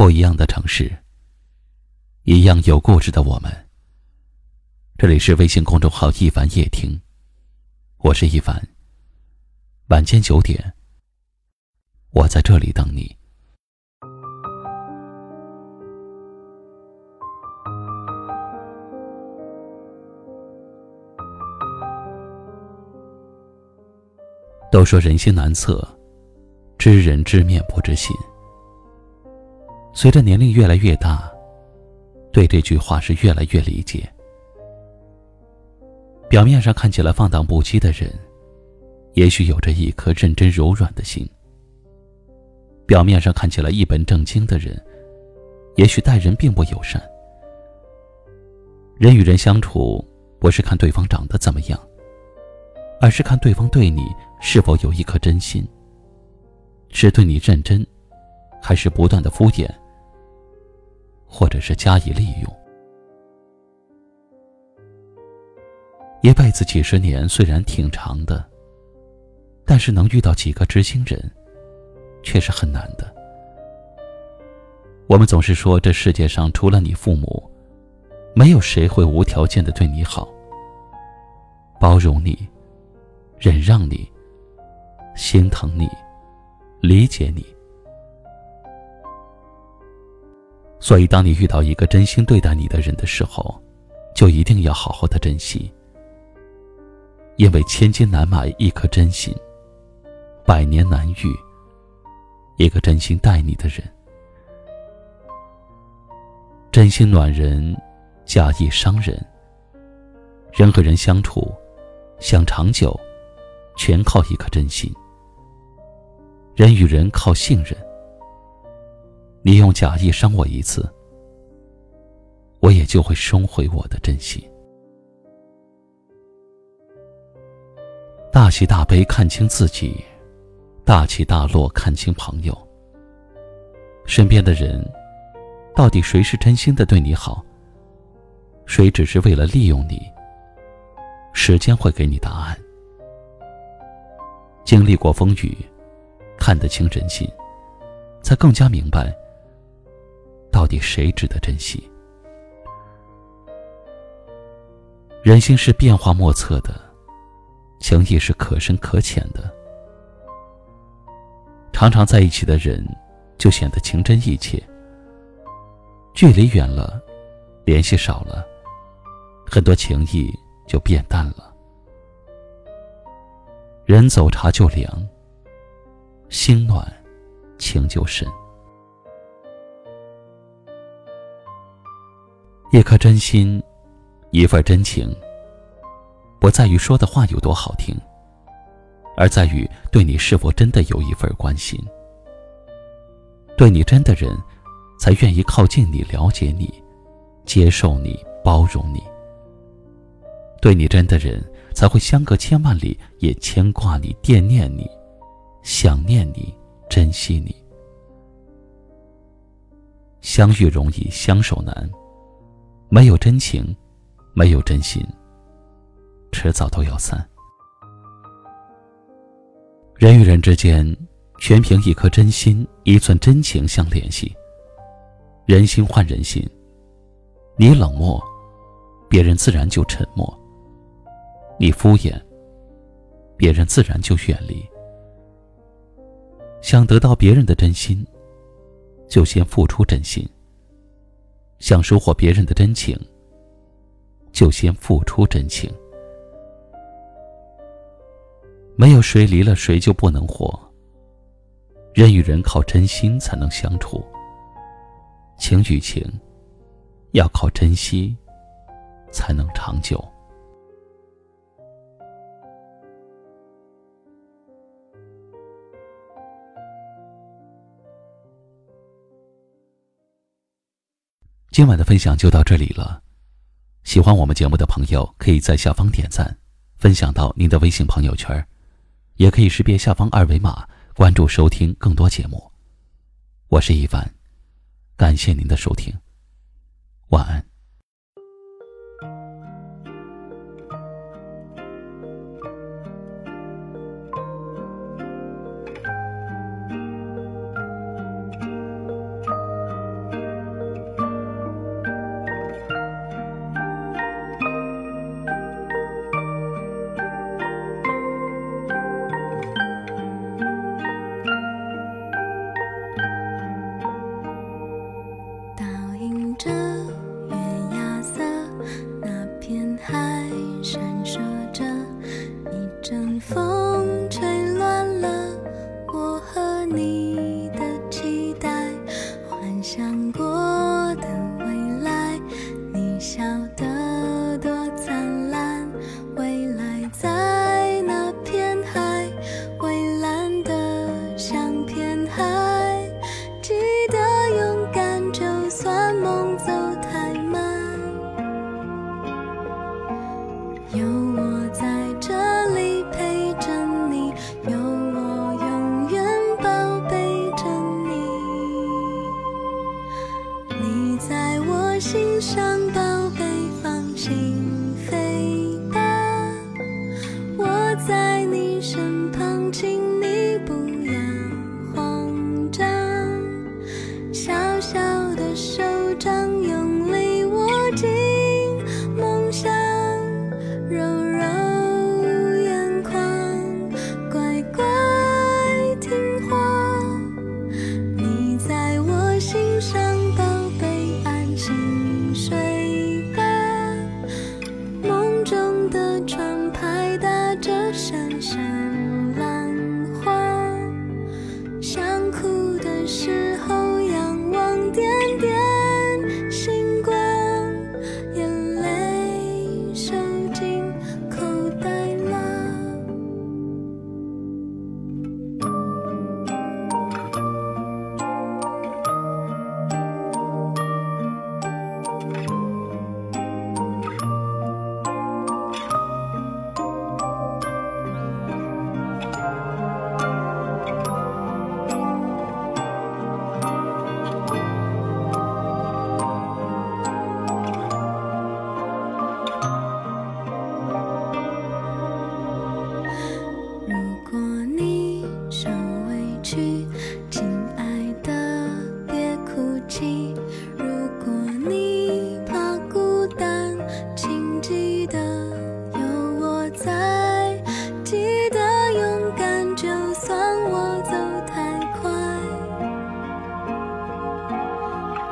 不一样的城市，一样有故事的我们。这里是微信公众号“一凡夜听”，我是一凡。晚间九点，我在这里等你。都说人心难测，知人知面不知心。随着年龄越来越大，对这句话是越来越理解。表面上看起来放荡不羁的人，也许有着一颗认真柔软的心；表面上看起来一本正经的人，也许待人并不友善。人与人相处，不是看对方长得怎么样，而是看对方对你是否有一颗真心，是对你认真，还是不断的敷衍。或者是加以利用。一辈子几十年虽然挺长的，但是能遇到几个知心人，却是很难的。我们总是说，这世界上除了你父母，没有谁会无条件的对你好，包容你，忍让你，心疼你，理解你。所以，当你遇到一个真心对待你的人的时候，就一定要好好的珍惜。因为千金难买一颗真心，百年难遇一个真心待你的人。真心暖人，假意伤人。人和人相处，想长久，全靠一颗真心。人与人靠信任。你用假意伤我一次，我也就会收回我的真心。大喜大悲看清自己，大起大落看清朋友。身边的人，到底谁是真心的对你好？谁只是为了利用你？时间会给你答案。经历过风雨，看得清人心，才更加明白。到底谁值得珍惜？人心是变化莫测的，情谊是可深可浅的。常常在一起的人，就显得情真意切；距离远了，联系少了，很多情谊就变淡了。人走茶就凉，心暖，情就深。一颗真心，一份真情，不在于说的话有多好听，而在于对你是否真的有一份关心。对你真的人，才愿意靠近你、了解你、接受你、包容你。对你真的人，才会相隔千万里也牵挂你、惦念你、想念你、珍惜你。相遇容易，相守难。没有真情，没有真心，迟早都要散。人与人之间，全凭一颗真心、一寸真情相联系。人心换人心，你冷漠，别人自然就沉默；你敷衍，别人自然就远离。想得到别人的真心，就先付出真心。想收获别人的真情，就先付出真情。没有谁离了谁就不能活。人与人靠真心才能相处，情与情要靠珍惜才能长久。今晚的分享就到这里了，喜欢我们节目的朋友可以在下方点赞，分享到您的微信朋友圈，也可以识别下方二维码关注收听更多节目。我是一凡，感谢您的收听，晚安。闪烁着一阵风。上，心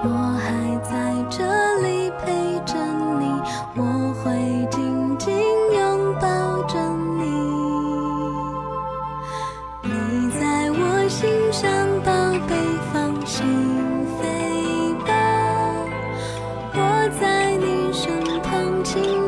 我还在这里陪着你，我会紧紧拥抱着你。你在我心上，宝贝，放心飞吧，我在你身旁。亲。